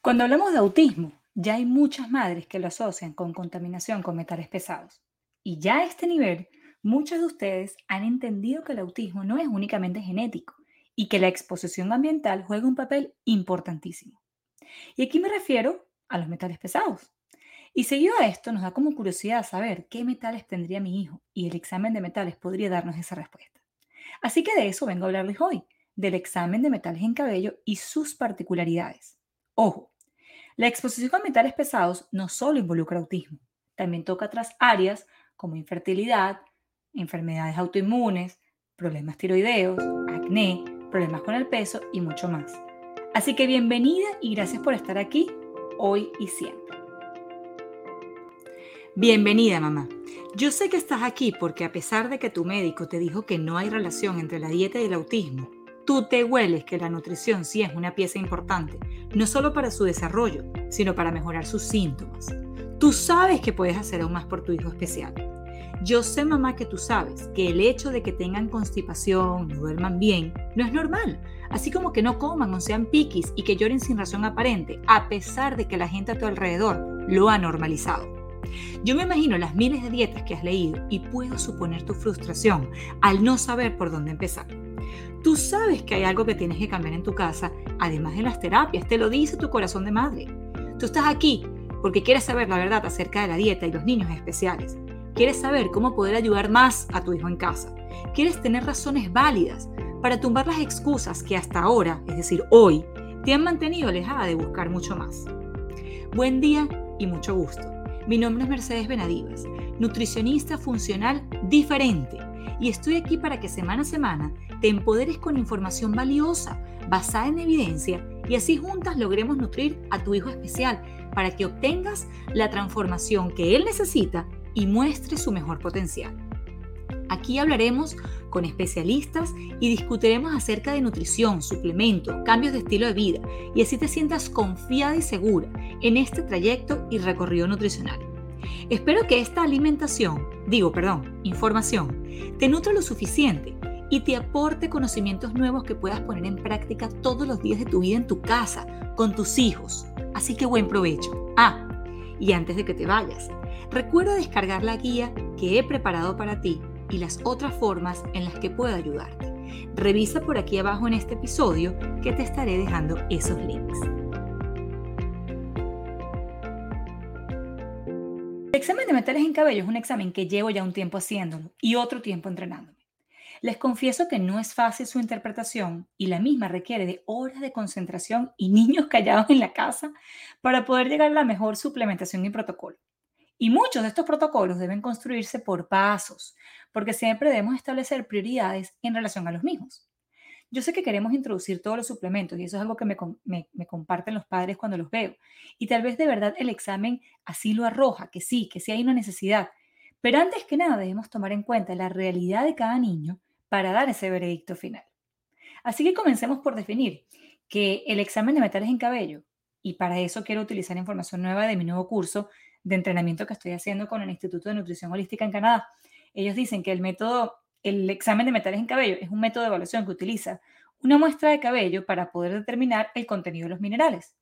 Cuando hablamos de autismo, ya hay muchas madres que lo asocian con contaminación con metales pesados. Y ya a este nivel, muchos de ustedes han entendido que el autismo no es únicamente genético y que la exposición ambiental juega un papel importantísimo. Y aquí me refiero a los metales pesados. Y seguido a esto, nos da como curiosidad saber qué metales tendría mi hijo y el examen de metales podría darnos esa respuesta. Así que de eso vengo a hablarles hoy, del examen de metales en cabello y sus particularidades. Ojo, la exposición a metales pesados no solo involucra autismo, también toca otras áreas como infertilidad, enfermedades autoinmunes, problemas tiroideos, acné, problemas con el peso y mucho más. Así que bienvenida y gracias por estar aquí hoy y siempre. Bienvenida mamá. Yo sé que estás aquí porque a pesar de que tu médico te dijo que no hay relación entre la dieta y el autismo, tú te hueles que la nutrición sí es una pieza importante, no solo para su desarrollo, sino para mejorar sus síntomas. Tú sabes que puedes hacer aún más por tu hijo especial. Yo sé, mamá, que tú sabes que el hecho de que tengan constipación, no duerman bien, no es normal. Así como que no coman o sean piquis y que lloren sin razón aparente, a pesar de que la gente a tu alrededor lo ha normalizado. Yo me imagino las miles de dietas que has leído y puedo suponer tu frustración al no saber por dónde empezar. Tú sabes que hay algo que tienes que cambiar en tu casa, además de las terapias, te lo dice tu corazón de madre. Tú estás aquí porque quieres saber la verdad acerca de la dieta y los niños especiales. Quieres saber cómo poder ayudar más a tu hijo en casa. Quieres tener razones válidas para tumbar las excusas que hasta ahora, es decir, hoy, te han mantenido alejada de buscar mucho más. Buen día y mucho gusto. Mi nombre es Mercedes Benadivas, nutricionista funcional diferente y estoy aquí para que semana a semana te empoderes con información valiosa, basada en evidencia y así juntas logremos nutrir a tu hijo especial para que obtengas la transformación que él necesita y muestre su mejor potencial. Aquí hablaremos con especialistas y discutiremos acerca de nutrición, suplementos, cambios de estilo de vida y así te sientas confiada y segura en este trayecto y recorrido nutricional. Espero que esta alimentación, digo, perdón, información, te nutra lo suficiente y te aporte conocimientos nuevos que puedas poner en práctica todos los días de tu vida en tu casa, con tus hijos. Así que buen provecho. Ah, y antes de que te vayas, recuerda descargar la guía que he preparado para ti y las otras formas en las que puedo ayudarte. Revisa por aquí abajo en este episodio que te estaré dejando esos links. Examen de metales en cabello es un examen que llevo ya un tiempo haciéndolo y otro tiempo entrenándome. Les confieso que no es fácil su interpretación y la misma requiere de horas de concentración y niños callados en la casa para poder llegar a la mejor suplementación y protocolo. Y muchos de estos protocolos deben construirse por pasos, porque siempre debemos establecer prioridades en relación a los mismos. Yo sé que queremos introducir todos los suplementos y eso es algo que me, comparten los padres cuando los veo. Y tal vez de verdad el examen así lo arroja, que sí, que sí hay una necesidad. Pero antes que nada debemos tomar en cuenta la realidad de cada niño para dar ese veredicto final. Así que comencemos por definir que el examen de metales en cabello, y para eso quiero utilizar información nueva de mi nuevo curso de entrenamiento que estoy haciendo con el Instituto de Nutrición Holística en Canadá. Ellos dicen que el método el examen de metales en cabello es un método de evaluación que utiliza una muestra de cabello para poder determinar el contenido de los minerales.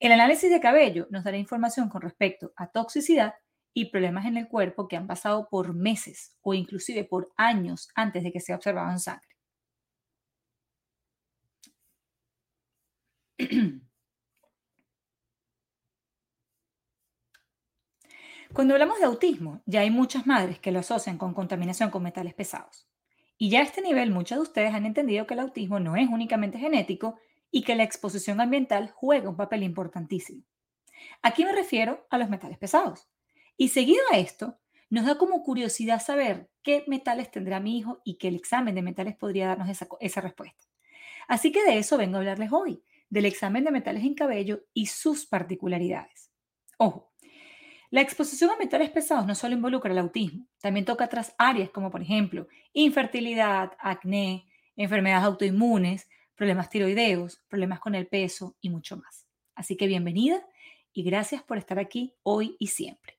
El análisis de cabello nos dará información con respecto a toxicidad y problemas en el cuerpo que han pasado por meses o inclusive por años antes de que sea observado en sangre. Cuando hablamos de autismo, ya hay muchas madres que lo asocian con contaminación con metales pesados. Y ya a este nivel, muchos de ustedes han entendido que el autismo no es únicamente genético y que la exposición ambiental juega un papel importantísimo. Aquí me refiero a los metales pesados. Y seguido a esto, nos da como curiosidad saber qué metales tendrá mi hijo y que el examen de metales podría darnos esa, esa respuesta. Así que de eso vengo a hablarles hoy, del examen de metales en cabello y sus particularidades. Ojo, la exposición a metales pesados no solo involucra el autismo, también toca otras áreas como por ejemplo infertilidad, acné, enfermedades autoinmunes, problemas tiroideos, problemas con el peso y mucho más. Así que bienvenida y gracias por estar aquí hoy y siempre.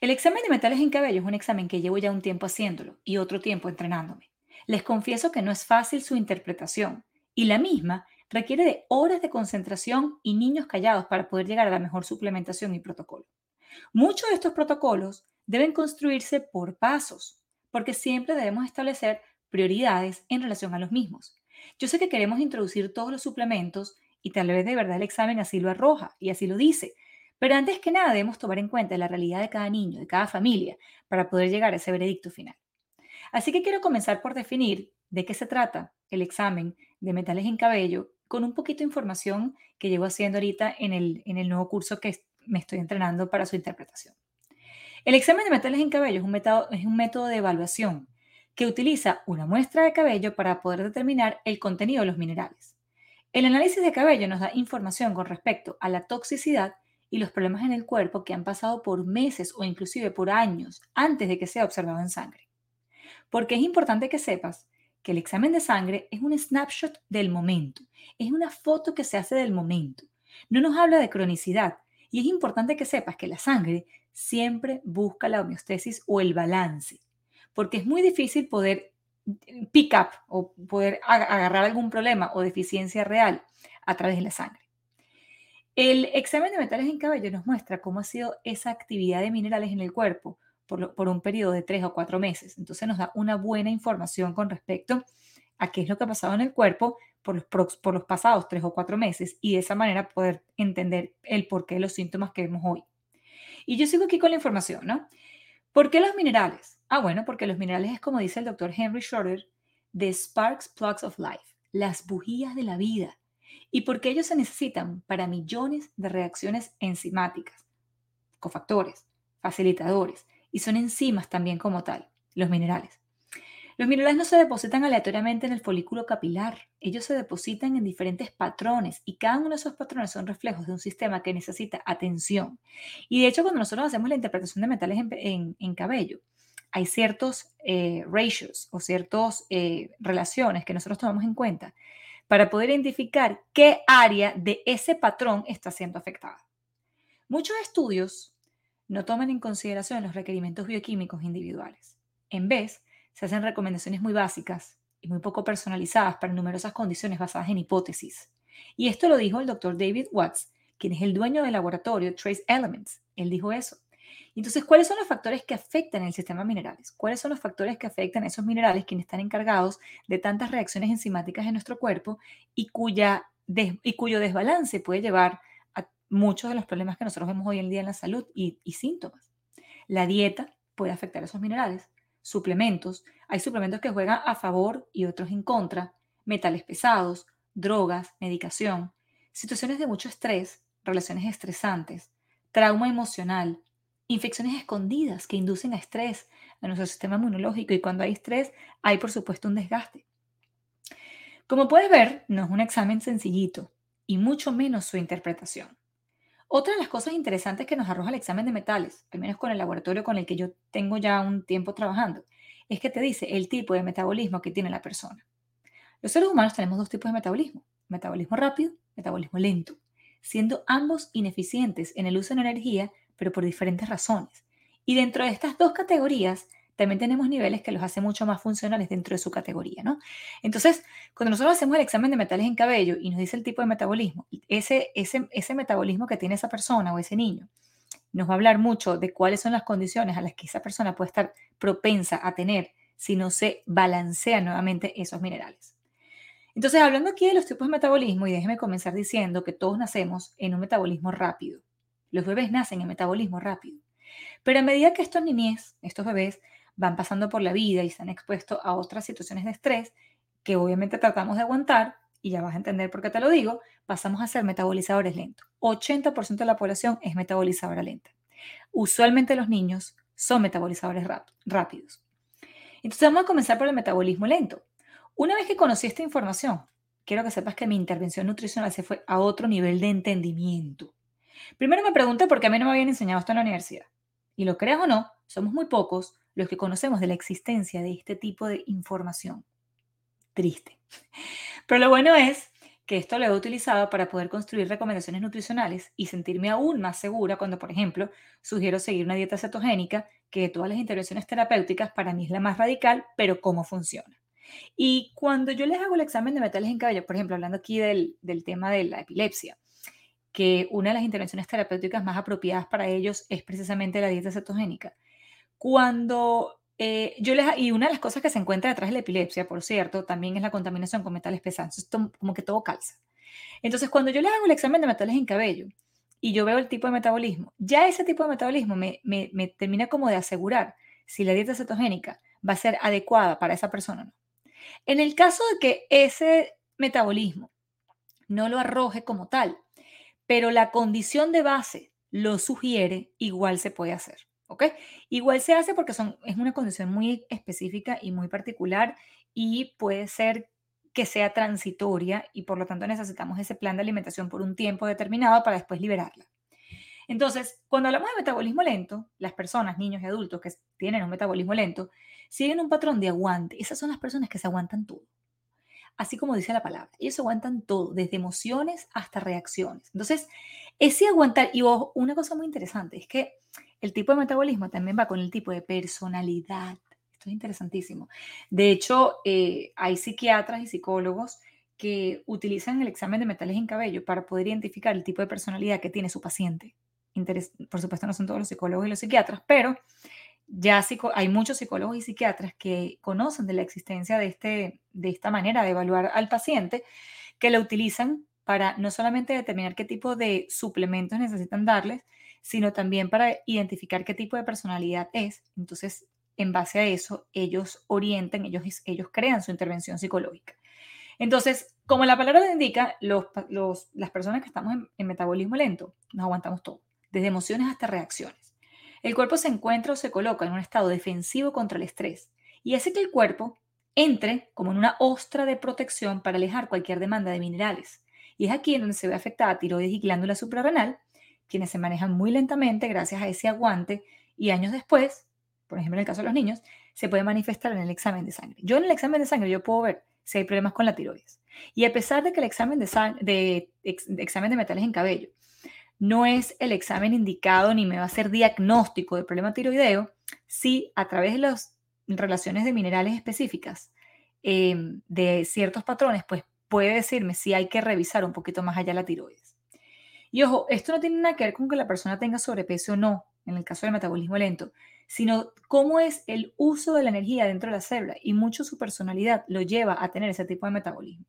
El examen de metales en cabello es un examen que llevo ya un tiempo haciéndolo y otro tiempo entrenándome. Les confieso que no es fácil su interpretación y la misma requiere de horas de concentración y niños callados para poder llegar a la mejor suplementación y protocolo. Muchos de estos protocolos deben construirse por pasos, porque siempre debemos establecer prioridades en relación a los mismos. Yo sé que queremos introducir todos los suplementos y tal vez de verdad el examen así lo arroja y así lo dice, pero antes que nada debemos tomar en cuenta la realidad de cada niño, de cada familia, para poder llegar a ese veredicto final. Así que quiero comenzar por definir de qué se trata el examen de metales en cabello con un poquito de información que llevo haciendo ahorita en el, en el nuevo curso que me estoy entrenando para su interpretación. El examen de metales en cabello es un, es un método de evaluación que utiliza una muestra de cabello para poder determinar el contenido de los minerales. El análisis de cabello nos da información con respecto a la toxicidad y los problemas en el cuerpo que han pasado por meses o inclusive por años antes de que sea observado en sangre. Porque es importante que sepas que el examen de sangre es un snapshot del momento, es una foto que se hace del momento. No nos habla de cronicidad y es importante que sepas que la sangre siempre busca la homeostasis o el balance, porque es muy difícil poder pick up o poder agarrar algún problema o deficiencia real a través de la sangre. El examen de metales en cabello nos muestra cómo ha sido esa actividad de minerales en el cuerpo por, un periodo de tres o cuatro meses. Entonces nos da una buena información con respecto a qué es lo que ha pasado en el cuerpo por los, por los pasados tres o cuatro meses y de esa manera poder entender el porqué de los síntomas que vemos hoy. Y yo sigo aquí con la información, ¿no? ¿Por qué los minerales? Ah, bueno, porque los minerales es como dice el doctor Henry Shorter, the sparks plugs of life, las bujías de la vida. Y porque ellos se necesitan para millones de reacciones enzimáticas, cofactores, facilitadores, y son enzimas también como tal, los minerales. Los minerales no se depositan aleatoriamente en el folículo capilar, ellos se depositan en diferentes patrones y cada uno de esos patrones son reflejos de un sistema que necesita atención. Y de hecho, cuando nosotros hacemos la interpretación de metales en, cabello, hay ciertos eh, ratios o ciertas eh, relaciones que nosotros tomamos en cuenta para poder identificar qué área de ese patrón está siendo afectada. Muchos estudios no toman en consideración los requerimientos bioquímicos individuales. En vez, se hacen recomendaciones muy básicas y muy poco personalizadas para numerosas condiciones basadas en hipótesis. Y esto lo dijo el doctor David Watts, quien es el dueño del laboratorio Trace Elements. Él dijo eso. Entonces, ¿cuáles son los factores que afectan el sistema minerales? ¿Cuáles son los factores que afectan a esos minerales quienes están encargados de tantas reacciones enzimáticas en nuestro cuerpo y, cuya y cuyo desbalance puede llevar muchos de los problemas que nosotros vemos hoy en día en la salud y, síntomas. La dieta puede afectar esos minerales, suplementos, hay suplementos que juegan a favor y otros en contra, metales pesados, drogas, medicación, situaciones de mucho estrés, relaciones estresantes, trauma emocional, infecciones escondidas que inducen a estrés a nuestro sistema inmunológico y cuando hay estrés hay por supuesto un desgaste. Como puedes ver, no es un examen sencillito y mucho menos su interpretación. Otra de las cosas interesantes que nos arroja el examen de metales, al menos con el laboratorio con el que yo tengo ya un tiempo trabajando, es que te dice el tipo de metabolismo que tiene la persona. Los seres humanos tenemos dos tipos de metabolismo, metabolismo rápido, metabolismo lento, siendo ambos ineficientes en el uso de energía, pero por diferentes razones. Y dentro de estas dos categorías también tenemos niveles que los hace mucho más funcionales dentro de su categoría, ¿no? Entonces, cuando nosotros hacemos el examen de metales en cabello y nos dice el tipo de metabolismo, ese, ese, ese metabolismo que tiene esa persona o ese niño, nos va a hablar mucho de cuáles son las condiciones a las que esa persona puede estar propensa a tener si no se balancean nuevamente esos minerales. Entonces, hablando aquí de los tipos de metabolismo, y déjeme comenzar diciendo que todos nacemos en un metabolismo rápido. Los bebés nacen en metabolismo rápido. Pero a medida que estos niñez, estos bebés, van pasando por la vida y están expuestos a otras situaciones de estrés que obviamente tratamos de aguantar, y ya vas a entender por qué te lo digo, pasamos a ser metabolizadores lentos. 80% de la población es metabolizadora lenta. Usualmente los niños son metabolizadores rápidos. Entonces vamos a comenzar por el metabolismo lento. Una vez que conocí esta información, quiero que sepas que mi intervención nutricional se fue a otro nivel de entendimiento. Primero me pregunté por qué a mí no me habían enseñado esto en la universidad. Y lo creas o no, somos muy pocos los que conocemos de la existencia de este tipo de información. Triste. Pero lo bueno es que esto lo he utilizado para poder construir recomendaciones nutricionales y sentirme aún más segura cuando, por ejemplo, sugiero seguir una dieta cetogénica, que de todas las intervenciones terapéuticas para mí es la más radical, pero cómo funciona. Y cuando yo les hago el examen de metales en cabello, por ejemplo, hablando aquí del, del tema de la epilepsia, que una de las intervenciones terapéuticas más apropiadas para ellos es precisamente la dieta cetogénica. Cuando eh, yo les, y una de las cosas que se encuentra detrás de la epilepsia, por cierto, también es la contaminación con metales pesados. Esto, como que todo calza. Entonces, cuando yo les hago el examen de metales en cabello y yo veo el tipo de metabolismo, ya ese tipo de metabolismo me, me, me termina como de asegurar si la dieta cetogénica va a ser adecuada para esa persona o no. En el caso de que ese metabolismo no lo arroje como tal, pero la condición de base lo sugiere, igual se puede hacer. ¿Ok? Igual se hace porque son, es una condición muy específica y muy particular y puede ser que sea transitoria y por lo tanto necesitamos ese plan de alimentación por un tiempo determinado para después liberarla. Entonces, cuando hablamos de metabolismo lento, las personas, niños y adultos que tienen un metabolismo lento, siguen un patrón de aguante. Esas son las personas que se aguantan todo. Así como dice la palabra, ellos aguantan todo, desde emociones hasta reacciones. Entonces, ese aguantar, y una cosa muy interesante es que el tipo de metabolismo también va con el tipo de personalidad. Esto es interesantísimo. De hecho, eh, hay psiquiatras y psicólogos que utilizan el examen de metales en cabello para poder identificar el tipo de personalidad que tiene su paciente. Por supuesto, no son todos los psicólogos y los psiquiatras, pero ya hay muchos psicólogos y psiquiatras que conocen de la existencia de, este, de esta manera de evaluar al paciente, que la utilizan para no solamente determinar qué tipo de suplementos necesitan darles, sino también para identificar qué tipo de personalidad es. Entonces, en base a eso, ellos orientan, ellos, ellos crean su intervención psicológica. Entonces, como la palabra indica, los, las personas que estamos en, en metabolismo lento nos aguantamos todo, desde emociones hasta reacciones. El cuerpo se encuentra o se coloca en un estado defensivo contra el estrés y hace que el cuerpo entre como en una ostra de protección para alejar cualquier demanda de minerales. Y es aquí en donde se ve afectada tiroides y glándula suprarrenal, quienes se manejan muy lentamente gracias a ese aguante y años después, por ejemplo en el caso de los niños, se puede manifestar en el examen de sangre. Yo en el examen de sangre yo puedo ver si hay problemas con la tiroides. Y a pesar de que el examen de, de, examen de metales en cabello no es el examen indicado ni me va a hacer diagnóstico de problema tiroideo, sí a través de las relaciones de minerales específicas em, de ciertos patrones, pues puede decirme si hay que revisar un poquito más allá la tiroides. Y ojo, esto no tiene nada que ver con que la persona tenga sobrepeso o no, en el caso del metabolismo lento, sino cómo es el uso de la energía dentro de la célula y mucho su personalidad lo lleva a tener ese tipo de metabolismo.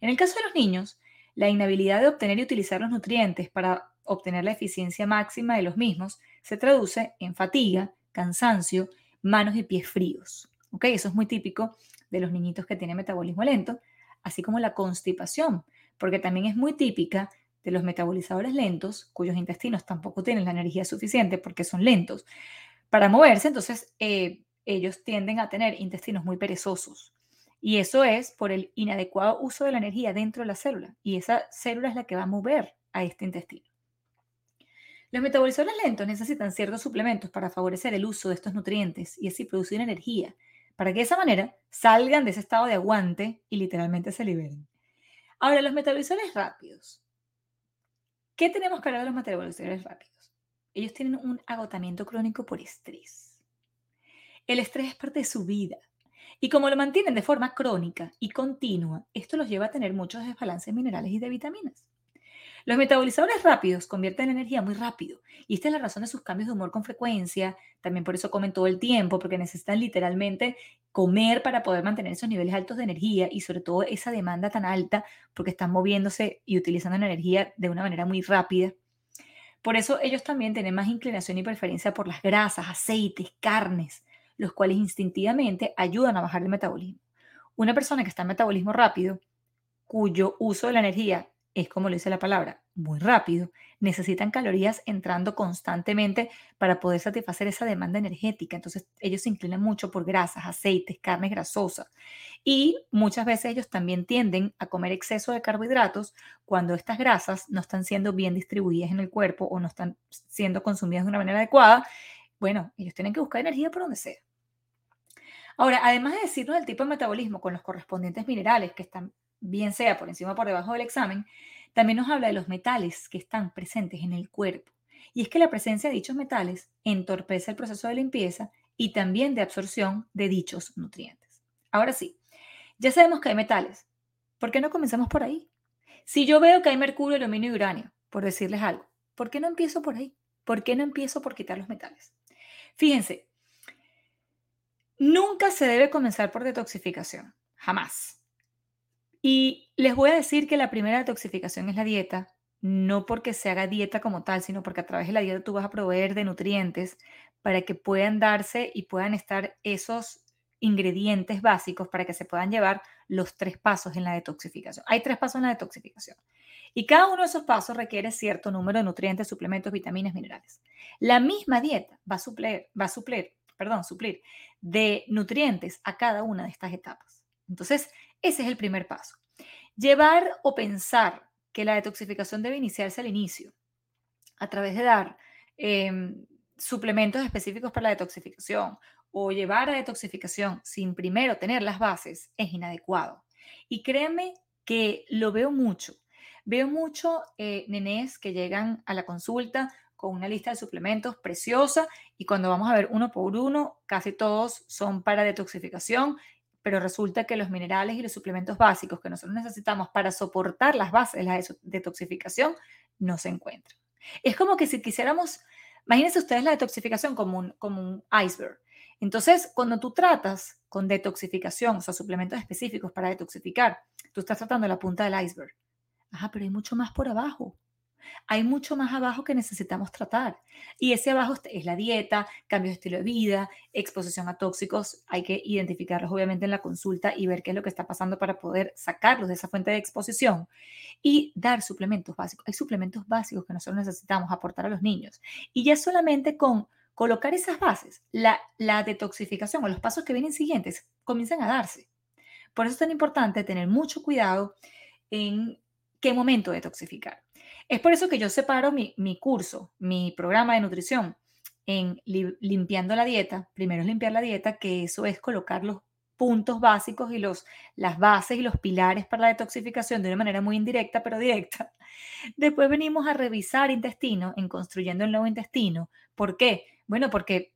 En el caso de los niños, la inhabilidad de obtener y utilizar los nutrientes para obtener la eficiencia máxima de los mismos se traduce en fatiga, cansancio, manos y pies fríos. ¿Ok? Eso es muy típico de los niñitos que tienen metabolismo lento, así como la constipación, porque también es muy típica de los metabolizadores lentos, cuyos intestinos tampoco tienen la energía suficiente porque son lentos para moverse, entonces eh, ellos tienden a tener intestinos muy perezosos. Y eso es por el inadecuado uso de la energía dentro de la célula. Y esa célula es la que va a mover a este intestino. Los metabolizadores lentos necesitan ciertos suplementos para favorecer el uso de estos nutrientes y así producir energía, para que de esa manera salgan de ese estado de aguante y literalmente se liberen. Ahora, los metabolizadores rápidos. ¿Qué tenemos que hablar de los metabolizadores rápidos? Ellos tienen un agotamiento crónico por estrés. El estrés es parte de su vida. Y como lo mantienen de forma crónica y continua, esto los lleva a tener muchos desbalances minerales y de vitaminas. Los metabolizadores rápidos convierten la energía muy rápido y esta es la razón de sus cambios de humor con frecuencia. También por eso comen todo el tiempo, porque necesitan literalmente comer para poder mantener esos niveles altos de energía y sobre todo esa demanda tan alta porque están moviéndose y utilizando la energía de una manera muy rápida. Por eso ellos también tienen más inclinación y preferencia por las grasas, aceites, carnes, los cuales instintivamente ayudan a bajar el metabolismo. Una persona que está en metabolismo rápido, cuyo uso de la energía es como lo dice la palabra, muy rápido, necesitan calorías entrando constantemente para poder satisfacer esa demanda energética. Entonces ellos se inclinan mucho por grasas, aceites, carnes grasosas. Y muchas veces ellos también tienden a comer exceso de carbohidratos cuando estas grasas no están siendo bien distribuidas en el cuerpo o no están siendo consumidas de una manera adecuada. Bueno, ellos tienen que buscar energía por donde sea. Ahora, además de decirnos el tipo de metabolismo con los correspondientes minerales que están bien sea por encima o por debajo del examen, también nos habla de los metales que están presentes en el cuerpo. Y es que la presencia de dichos metales entorpece el proceso de limpieza y también de absorción de dichos nutrientes. Ahora sí, Ya sabemos que hay metales. ¿Por qué no comenzamos por ahí? Si yo veo que hay mercurio, aluminio y uranio, por decirles algo, ¿por qué no empiezo por ahí? ¿Por qué no empiezo por quitar los metales? Fíjense, nunca se debe comenzar por detoxificación, jamás. Y les voy a decir que la primera detoxificación es la dieta, no porque se haga dieta como tal, sino porque a través de la dieta tú vas a proveer de nutrientes para que puedan darse y puedan estar esos ingredientes básicos para que se puedan llevar los tres pasos en la detoxificación. Hay tres pasos en la detoxificación. Y cada uno de esos pasos requiere cierto número de nutrientes, suplementos, vitaminas, minerales. La misma dieta va a suplir, va a suplir, perdón, suplir de nutrientes a cada una de estas etapas. Entonces, ese es el primer paso. Llevar o pensar que la detoxificación debe iniciarse al inicio, a través de dar em, suplementos específicos para la detoxificación o llevar a detoxificación sin primero tener las bases, es inadecuado. Y créeme que lo veo mucho. Veo mucho eh, nenés que llegan a la consulta con una lista de suplementos preciosa y cuando vamos a ver uno por uno, casi todos son para detoxificación pero resulta que los minerales y los suplementos básicos que nosotros necesitamos para soportar las bases de la detoxificación no se encuentran. Es como que si quisiéramos, imagínense ustedes la detoxificación como un, como un iceberg. Entonces, cuando tú tratas con detoxificación, o sea, suplementos específicos para detoxificar, tú estás tratando la punta del iceberg. Ajá, pero hay mucho más por abajo hay mucho más abajo que necesitamos tratar. Y ese abajo es la dieta, cambio de estilo de vida, exposición a tóxicos. Hay que identificarlos obviamente en la consulta y ver qué es lo que está pasando para poder sacarlos de esa fuente de exposición y dar suplementos básicos. Hay suplementos básicos que nosotros necesitamos aportar a los niños. Y ya solamente con colocar esas bases, la, la detoxificación o los pasos que vienen siguientes comienzan a darse. Por eso es tan importante tener mucho cuidado en qué momento detoxificar. Es por eso que yo separo mi, curso, mi programa de nutrición en limpiando la dieta. Primero es limpiar la dieta, que eso es colocar los puntos básicos y los, las bases y los pilares para la detoxificación de una manera muy indirecta, pero directa. Después venimos a revisar intestino en construyendo el nuevo intestino. ¿Por qué? Bueno, porque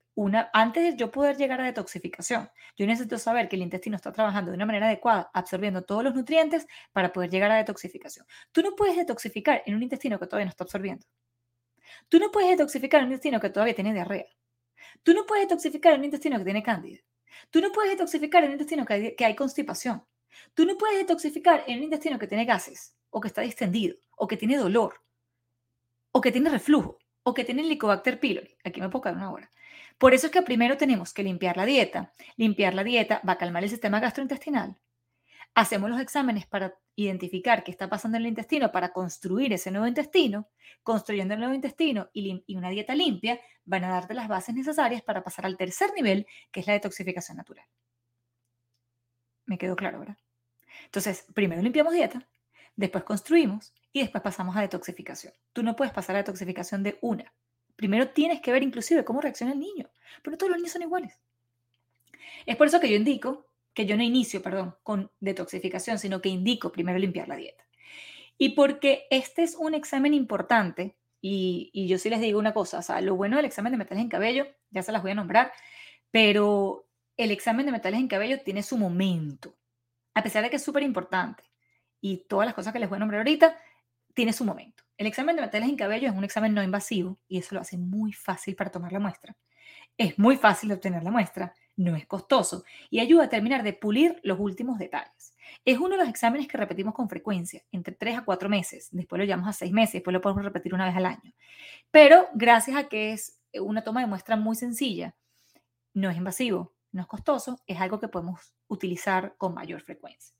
antes de yo poder llegar a detoxificación, yo necesito saber que el intestino está trabajando de una manera adecuada, absorbiendo todos los nutrientes para poder llegar a detoxificación. Tú no puedes detoxificar en un intestino que todavía no está absorbiendo. Tú no puedes detoxificar en un intestino que todavía tiene diarrea. Tú no puedes detoxificar en un intestino que tiene cándida. Tú no puedes detoxificar en un intestino que hay, constipación. Tú no puedes detoxificar en un intestino que tiene gases, o que está distendido, o que tiene dolor, o que tiene reflujo, o que tiene Helicobacter pylori. Aquí me puedo quedar una hora. Por eso es que primero tenemos que limpiar la dieta. Limpiar la dieta va a calmar el sistema gastrointestinal. Hacemos los exámenes para identificar qué está pasando en el intestino para construir ese nuevo intestino. Construyendo el nuevo intestino y, una dieta limpia van a darte las bases necesarias para pasar al tercer nivel, que es la detoxificación natural. Me quedó claro, ¿verdad? Entonces, primero limpiamos dieta, después construimos y después pasamos a detoxificación. Tú no puedes pasar a detoxificación de una. Primero tienes que ver inclusive cómo reacciona el niño, pero todos los niños son iguales. Es por eso que yo indico, que yo no inicio, perdón, con detoxificación, sino que indico primero limpiar la dieta. Y porque este es un examen importante, y, y yo sí les digo una cosa, o sea, lo bueno del examen de metales en cabello, ya se las voy a nombrar, pero el examen de metales en cabello tiene su momento, a pesar de que es súper importante. Y todas las cosas que les voy a nombrar ahorita, tiene su momento. El examen de metales en cabello es un examen no invasivo y eso lo hace muy fácil para tomar la muestra. Es muy fácil de obtener la muestra, no es costoso y ayuda a terminar de pulir los últimos detalles. Es uno de los exámenes que repetimos con frecuencia, entre 3 a 4 meses, después lo llevamos a 6 meses, después lo podemos repetir una vez al año. Pero gracias a que es una toma de muestra muy sencilla, no es invasivo, no es costoso, es algo que podemos utilizar con mayor frecuencia.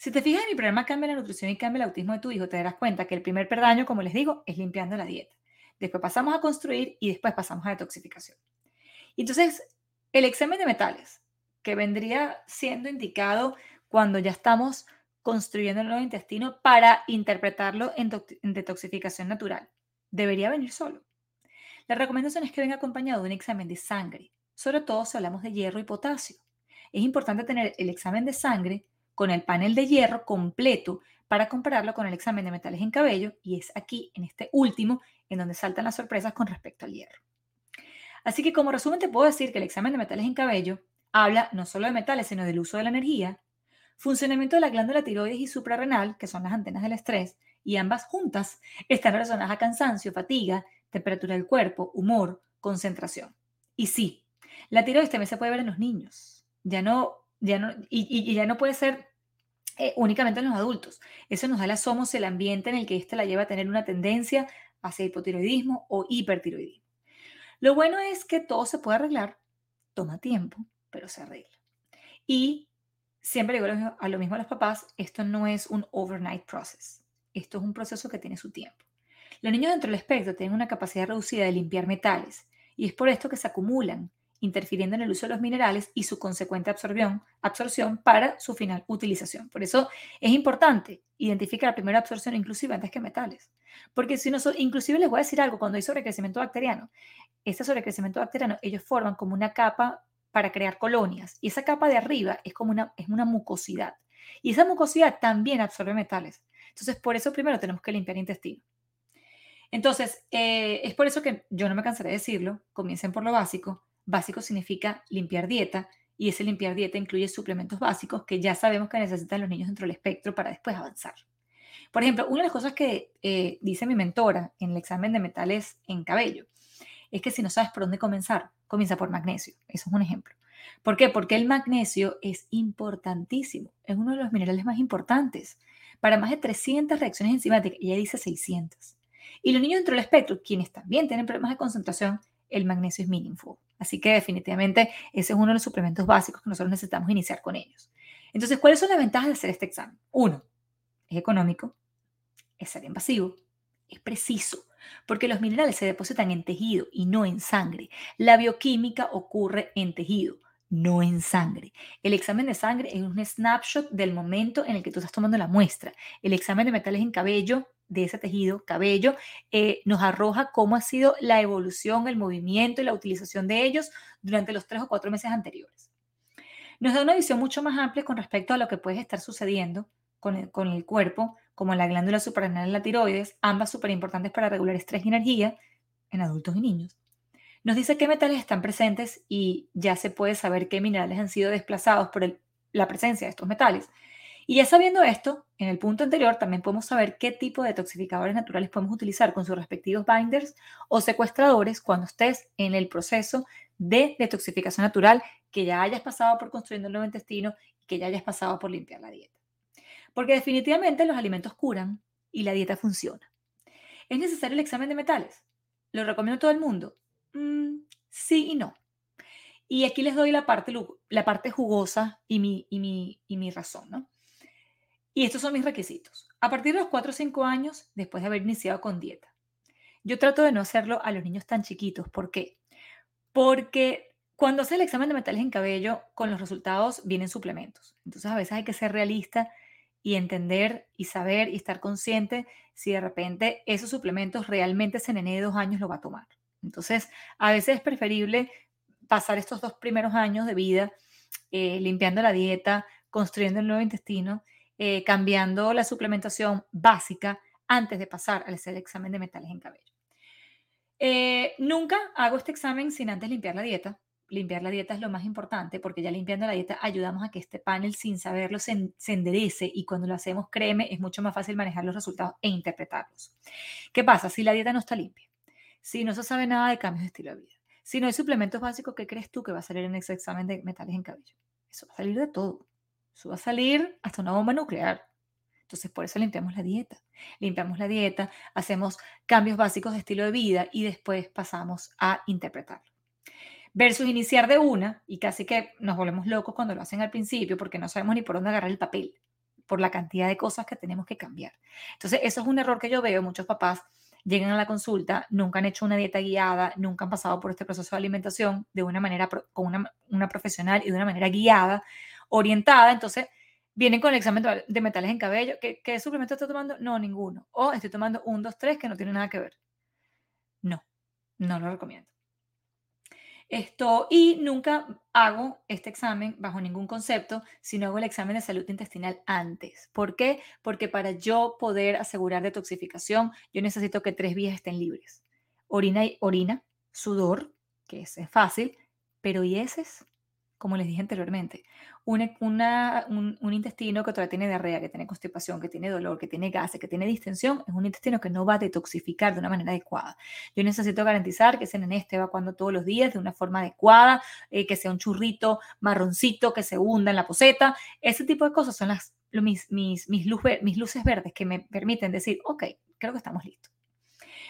Si te fijas en mi programa Cambia la nutrición y cambia el autismo de tu hijo, te darás cuenta que el primer perdaño, como les digo, es limpiando la dieta. Después pasamos a construir y después pasamos a detoxificación. Entonces, el examen de metales, que vendría siendo indicado cuando ya estamos construyendo el nuevo intestino para interpretarlo en, en detoxificación natural, debería venir solo. La recomendación es que venga acompañado de un examen de sangre, sobre todo si hablamos de hierro y potasio. Es importante tener el examen de sangre con el panel de hierro completo para compararlo con el examen de metales en cabello y es aquí, en este último, en donde saltan las sorpresas con respecto al hierro. Así que como resumen te puedo decir que el examen de metales en cabello habla no solo de metales, sino del uso de la energía, Funcionamiento de la glándula tiroides y suprarrenal, que son las antenas del estrés, y ambas juntas están relacionadas a cansancio, fatiga, temperatura del cuerpo, humor, concentración. Y sí, la tiroides también se puede ver en los niños. Ya no, ya no, y, ya no puede ser eh, únicamente en los adultos. Eso nos da la somos el ambiente en el que ésta la lleva a tener una tendencia hacia hipotiroidismo o hipertiroidismo. Lo bueno es que todo se puede arreglar, toma tiempo, pero se arregla. Y siempre digo a lo mismo a los papás, esto no es un overnight process. Esto es un proceso que tiene su tiempo. Los niños dentro del espectro tienen una capacidad reducida de limpiar metales y es por esto que se acumulan, interfiriendo en el uso de los minerales y su consecuente absorción, para su final utilización. Por eso es importante identificar la primera absorción inclusive antes que metales. Porque si no, inclusive les voy a decir algo, cuando hay sobrecrecimiento bacteriano, este sobrecrecimiento bacteriano, ellos forman como una capa para crear colonias y esa capa de arriba es como una, es una mucosidad. Y esa mucosidad también absorbe metales. Entonces, por eso primero tenemos que limpiar el intestino. Entonces, eh, es por eso que yo no me cansaré de decirlo, comiencen por lo básico. Básico significa limpiar dieta y ese limpiar dieta incluye suplementos básicos que ya sabemos que necesitan los niños dentro del espectro para después avanzar. Por ejemplo, una de las cosas que eh, dice mi mentora en el examen de metales en cabello es que si no sabes por dónde comenzar, comienza por magnesio. Eso es un ejemplo. ¿Por qué? Porque el magnesio es importantísimo. Es uno de los minerales más importantes para más de 300 reacciones enzimáticas. Ella dice 600. Y los niños dentro del espectro, quienes también tienen problemas de concentración, el magnesio es meaningful. Así que definitivamente ese es uno de los suplementos básicos que nosotros necesitamos iniciar con ellos. Entonces, ¿cuáles son las ventajas de hacer este examen? Uno, es económico, es ser invasivo, es preciso, porque los minerales se depositan en tejido y no en sangre. La bioquímica ocurre en tejido no en sangre. El examen de sangre es un snapshot del momento en el que tú estás tomando la muestra. El examen de metales en cabello de ese tejido, cabello, eh, nos arroja cómo ha sido la evolución, el movimiento y la utilización de ellos durante los tres o cuatro meses anteriores. Nos da una visión mucho más amplia con respecto a lo que puede estar sucediendo con el, cuerpo, como la glándula suprarrenal y la tiroides, ambas súper importantes para regular estrés y energía en adultos y niños. Nos dice qué metales están presentes y ya se puede saber qué minerales han sido desplazados por la presencia de estos metales. Y ya sabiendo esto, en el punto anterior también podemos saber qué tipo de detoxificadores naturales podemos utilizar con sus respectivos binders o secuestradores cuando estés en el proceso de detoxificación natural, que ya hayas pasado por construyendo el nuevo intestino y que ya hayas pasado por limpiar la dieta. Porque definitivamente los alimentos curan y la dieta funciona. ¿Es necesario el examen de metales? ¿Lo recomiendo a todo el mundo? Mm, sí y no. Y aquí les doy la parte, la parte jugosa y mi, y mi, y mi razón, ¿no? Y estos son mis requisitos. A partir de los 4 o 5 años, después de haber iniciado con dieta. Yo trato de no hacerlo a los niños tan chiquitos. ¿Por qué? Porque cuando hace el examen de metales en cabello, con los resultados vienen suplementos. Entonces a veces hay que ser realista y entender y saber y estar consciente si de repente esos suplementos realmente ese nene de dos años lo va a tomar. Entonces, a veces es preferible pasar estos dos primeros años de vida eh, limpiando la dieta, construyendo el nuevo intestino, eh, cambiando la suplementación básica antes de pasar al hacer el examen de metales en cabello. Eh, nunca hago este examen sin antes limpiar la dieta. Limpiar la dieta es lo más importante porque ya limpiando la dieta ayudamos a que este panel sin saberlo se, enderece y cuando lo hacemos, créeme, es mucho más fácil manejar los resultados e interpretarlos. ¿Qué pasa si la dieta no está limpia? Si no se sabe nada de cambios de estilo de vida, si no hay suplementos básicos, ¿qué crees tú que va a salir en ese examen de metales en cabello? Eso va a salir de todo. Eso va a salir hasta una bomba nuclear. Entonces, por eso limpiamos la dieta. Limpiamos la dieta, hacemos cambios básicos de estilo de vida y después pasamos a interpretarlo. Versus iniciar de una, y casi que nos volvemos locos cuando lo hacen al principio porque no sabemos ni por dónde agarrar el papel, por la cantidad de cosas que tenemos que cambiar. Entonces, eso es un error que yo veo. Muchos papás llegan a la consulta, nunca han hecho una dieta guiada, nunca han pasado por este proceso de alimentación de una manera, con una, una profesional y de una manera guiada, orientada, entonces vienen con el examen de metales en cabello. ¿Qué, ¿Qué, suplemento estoy tomando? No, ninguno. O estoy tomando un, dos, tres que no tiene nada que ver. No, no lo recomiendo. Esto, y nunca hago este examen bajo ningún concepto, sino hago el examen de salud intestinal antes. ¿Por qué? Porque para yo poder asegurar detoxificación, yo necesito que tres vías estén libres. Orina y orina, sudor, que es fácil, pero ¿y heces? Como les dije anteriormente, un, un, intestino que todavía tiene diarrea, que tiene constipación, que tiene dolor, que tiene gases, que tiene distensión, es un intestino que no va a detoxificar de una manera adecuada. Yo necesito garantizar que ese nené esté evacuando todos los días de una forma adecuada, eh, que sea un churrito marroncito que se hunda en la poseta. Ese tipo de cosas son las, mis, mis, mis, mis luces verdes que me permiten decir, ok, creo que estamos listos.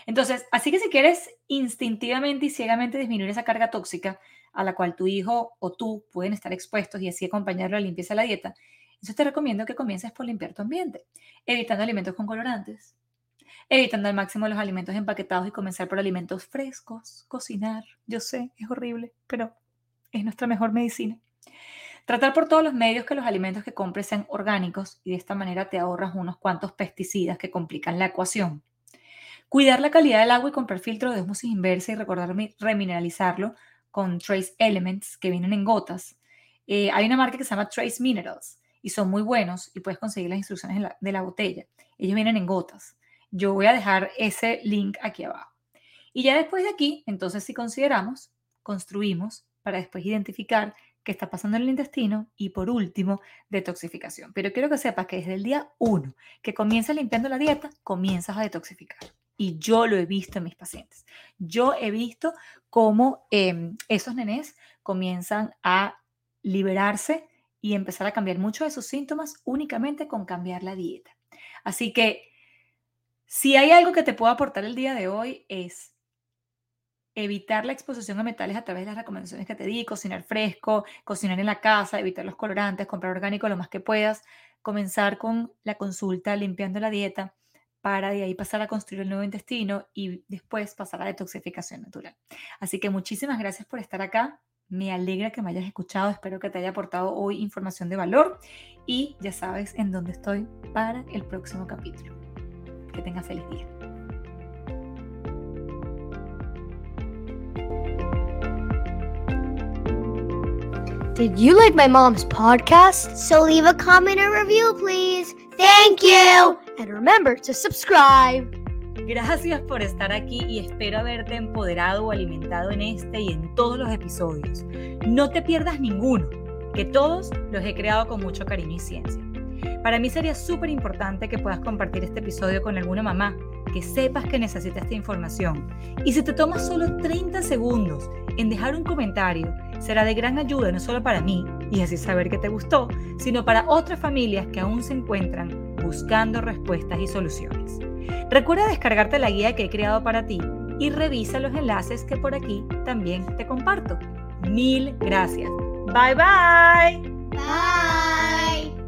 Entonces, así que si quieres instintivamente y ciegamente disminuir esa carga tóxica, a la cual tu hijo o tú pueden estar expuestos y así acompañarlo a la limpieza de la dieta, entonces te recomiendo que comiences por limpiar tu ambiente, evitando alimentos con colorantes, evitando al máximo los alimentos empaquetados y comenzar por alimentos frescos, cocinar. Yo sé, es horrible, pero es nuestra mejor medicina. Tratar por todos los medios que los alimentos que compres sean orgánicos y de esta manera te ahorras unos cuantos pesticidas que complican la ecuación. Cuidar la calidad del agua y comprar filtro de osmosis inversa y recordar remineralizarlo con Trace Elements que vienen en gotas. Eh, hay una marca que se llama Trace Minerals y son muy buenos y puedes conseguir las instrucciones de la, botella. Ellos vienen en gotas. Yo voy a dejar ese link aquí abajo. Y ya después de aquí, entonces si consideramos, construimos para después identificar qué está pasando en el intestino y por último, detoxificación. Pero quiero que sepas que desde el día uno que comienzas limpiando la dieta, comienzas a detoxificar y yo lo he visto en mis pacientes. Yo he visto cómo em, esos nenes comienzan a liberarse y empezar a cambiar muchos de sus síntomas únicamente con cambiar la dieta. Así que si hay algo que te puedo aportar el día de hoy es evitar la exposición a metales a través de las recomendaciones que te di, cocinar fresco, cocinar en la casa, evitar los colorantes, comprar orgánico lo más que puedas, comenzar con la consulta limpiando la dieta para de ahí pasar a construir el nuevo intestino y después pasar a detoxificación natural. Así que muchísimas gracias por estar acá. Me alegra que me hayas escuchado. Espero que te haya aportado hoy información de valor y ya sabes en dónde estoy para el próximo capítulo. Que tengas feliz día. Did you like my mom's podcast? So leave a comment or review, please. Thank you. And remember to subscribe. Gracias por estar aquí y espero haberte empoderado o alimentado en este y en todos los episodios. No te pierdas ninguno, que todos los he creado con mucho cariño y ciencia. Para mí sería súper importante que puedas compartir este episodio con alguna mamá que sepas que necesita esta información. Y si te tomas solo 30 segundos en dejar un comentario, será de gran ayuda no solo para mí y así saber que te gustó, sino para otras familias que aún se encuentran buscando respuestas y soluciones. Recuerda descargarte la guía que he creado para ti y revisa los enlaces que por aquí también te comparto. Mil gracias. Bye bye. Bye.